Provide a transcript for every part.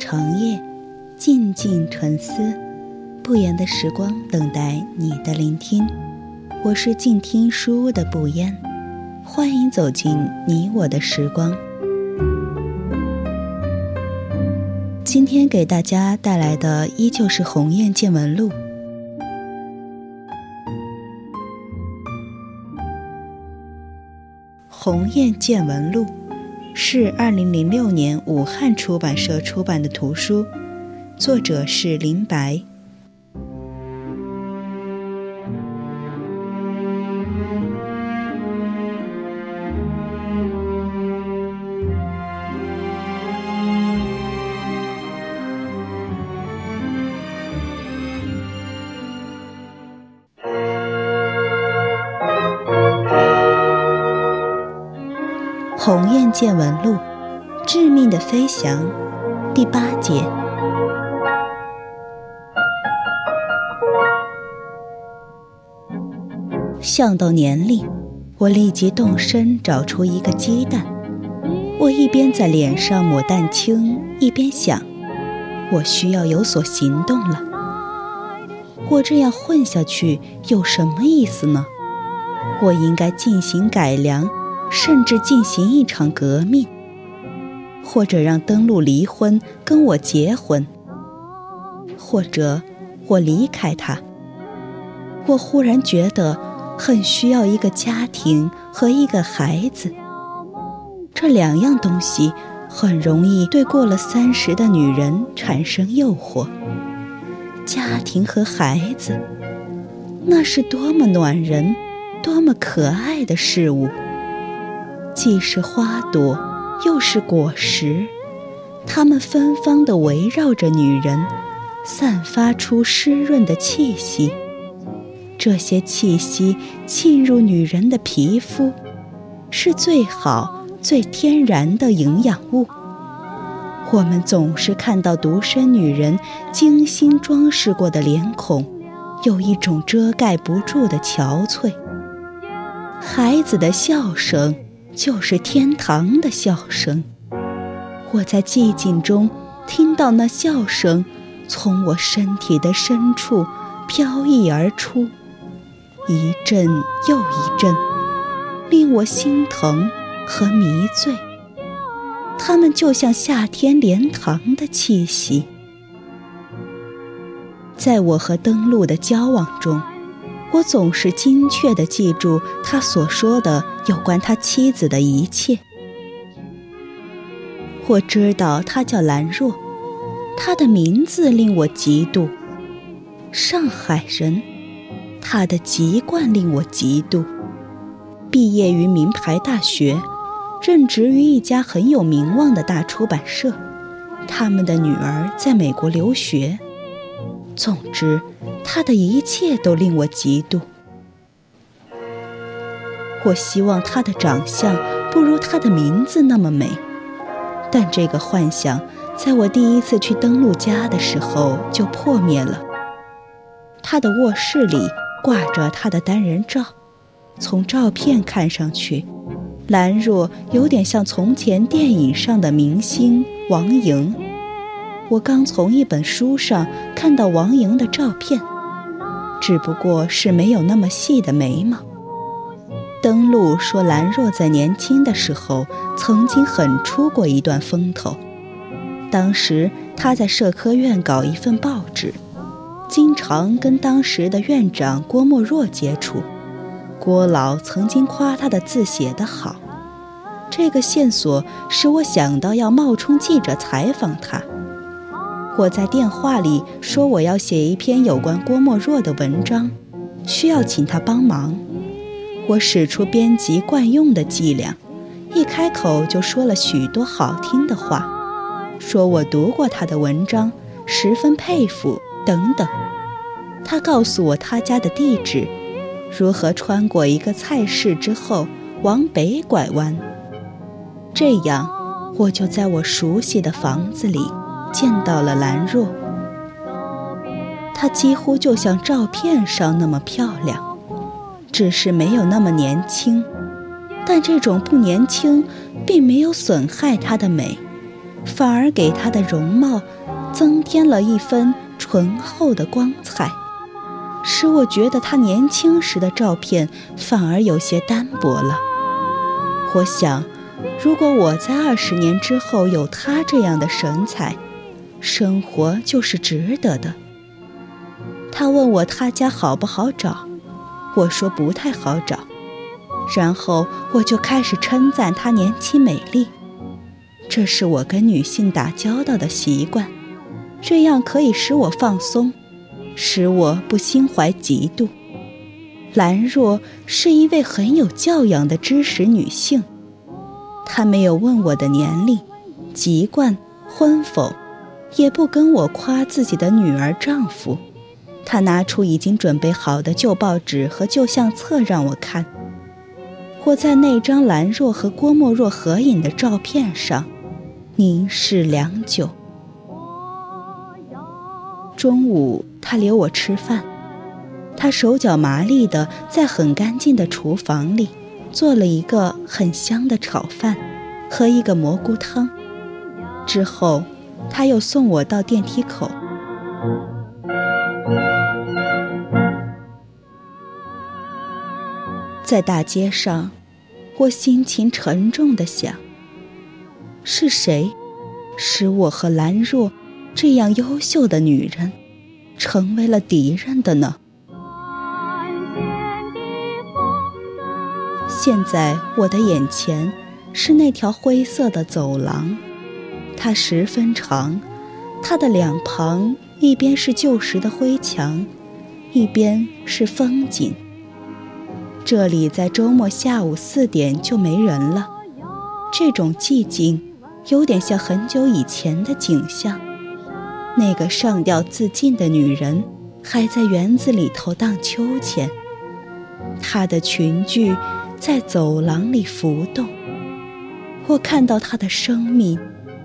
长夜，静静沉思，不言的时光等待你的聆听。我是静听书屋的不言，欢迎走进你我的时光。今天给大家带来的依旧是《鸿雁见闻录》。《鸿雁见闻录》。是二零零六年武汉出版社出版的图书，作者是林白。《鸿雁见闻录》，致命的飞翔，第八节。想到年龄，我立即动身找出一个鸡蛋。我一边在脸上抹蛋清，一边想：我需要有所行动了。我这样混下去有什么意思呢？我应该进行改良。甚至进行一场革命，或者让登陆离婚跟我结婚，或者我离开他。我忽然觉得很需要一个家庭和一个孩子，这两样东西很容易对过了三十的女人产生诱惑。家庭和孩子，那是多么暖人、多么可爱的事物。既是花朵，又是果实，它们芬芳地围绕着女人，散发出湿润的气息。这些气息沁入女人的皮肤，是最好、最天然的营养物。我们总是看到独身女人精心装饰过的脸孔，有一种遮盖不住的憔悴。孩子的笑声。就是天堂的笑声，我在寂静中听到那笑声从我身体的深处飘逸而出，一阵又一阵，令我心疼和迷醉。它们就像夏天莲塘的气息，在我和登陆的交往中。我总是精确地记住他所说的有关他妻子的一切。我知道他叫兰若，他的名字令我嫉妒。上海人，他的籍贯令我嫉妒。毕业于名牌大学，任职于一家很有名望的大出版社。他们的女儿在美国留学。总之。他的一切都令我嫉妒。我希望他的长相不如他的名字那么美，但这个幻想在我第一次去登陆家的时候就破灭了。他的卧室里挂着他的单人照，从照片看上去，兰若有点像从前电影上的明星王莹。我刚从一本书上看到王莹的照片。只不过是没有那么细的眉毛。登陆说，兰若在年轻的时候曾经很出过一段风头。当时他在社科院搞一份报纸，经常跟当时的院长郭沫若接触。郭老曾经夸他的字写得好，这个线索使我想到要冒充记者采访他。我在电话里说我要写一篇有关郭沫若的文章，需要请他帮忙。我使出编辑惯用的伎俩，一开口就说了许多好听的话，说我读过他的文章，十分佩服等等。他告诉我他家的地址，如何穿过一个菜市之后往北拐弯。这样，我就在我熟悉的房子里。见到了兰若，她几乎就像照片上那么漂亮，只是没有那么年轻。但这种不年轻并没有损害她的美，反而给她的容貌增添了一分醇厚的光彩，使我觉得她年轻时的照片反而有些单薄了。我想，如果我在二十年之后有她这样的神采，生活就是值得的。他问我他家好不好找，我说不太好找，然后我就开始称赞她年轻美丽。这是我跟女性打交道的习惯，这样可以使我放松，使我不心怀嫉妒。兰若是一位很有教养的知识女性，她没有问我的年龄、籍贯、婚否，也不跟我夸自己的女儿、丈夫。他拿出已经准备好的旧报纸和旧相册让我看。我在那张兰若和郭沫若合影的照片上凝视良久。中午，他留我吃饭，他手脚麻利地在很干净的厨房里做了一个很香的炒饭和一个蘑菇汤。之后，他又送我到电梯口。在大街上，我心情沉重的想：是谁使我和兰若这样优秀的女人成为了敌人的呢？现在我的眼前是那条灰色的走廊，它十分长，它的两旁一边是旧时的灰墙，一边是风景。这里在周末下午四点就没人了，这种寂静有点像很久以前的景象。那个上吊自尽的女人还在园子里头荡秋千，她的裙裾在走廊里浮动。我看到她的生命，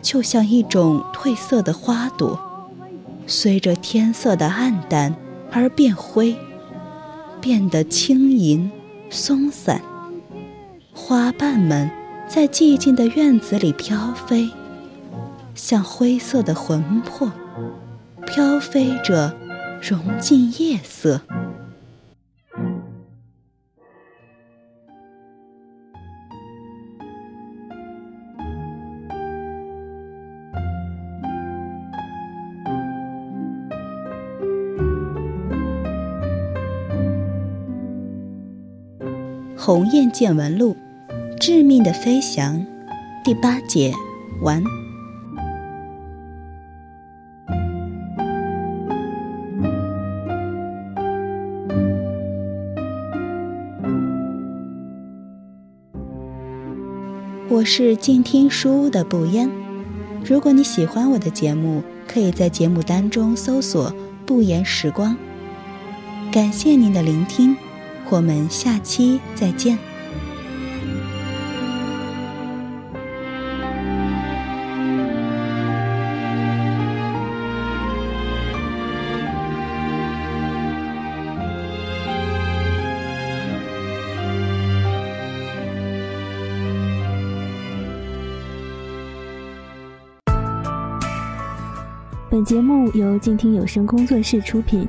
就像一种褪色的花朵，随着天色的暗淡而变灰，变得轻盈。松散，花瓣们在寂静的院子里飘飞，像灰色的魂魄，飘飞着，融进夜色。《鸿雁见闻录》，致命的飞翔，第八节完。我是静听书屋的不言。如果你喜欢我的节目，可以在节目单中搜索“不言时光”。感谢您的聆听。我们下期再见。本节目由静听有声工作室出品。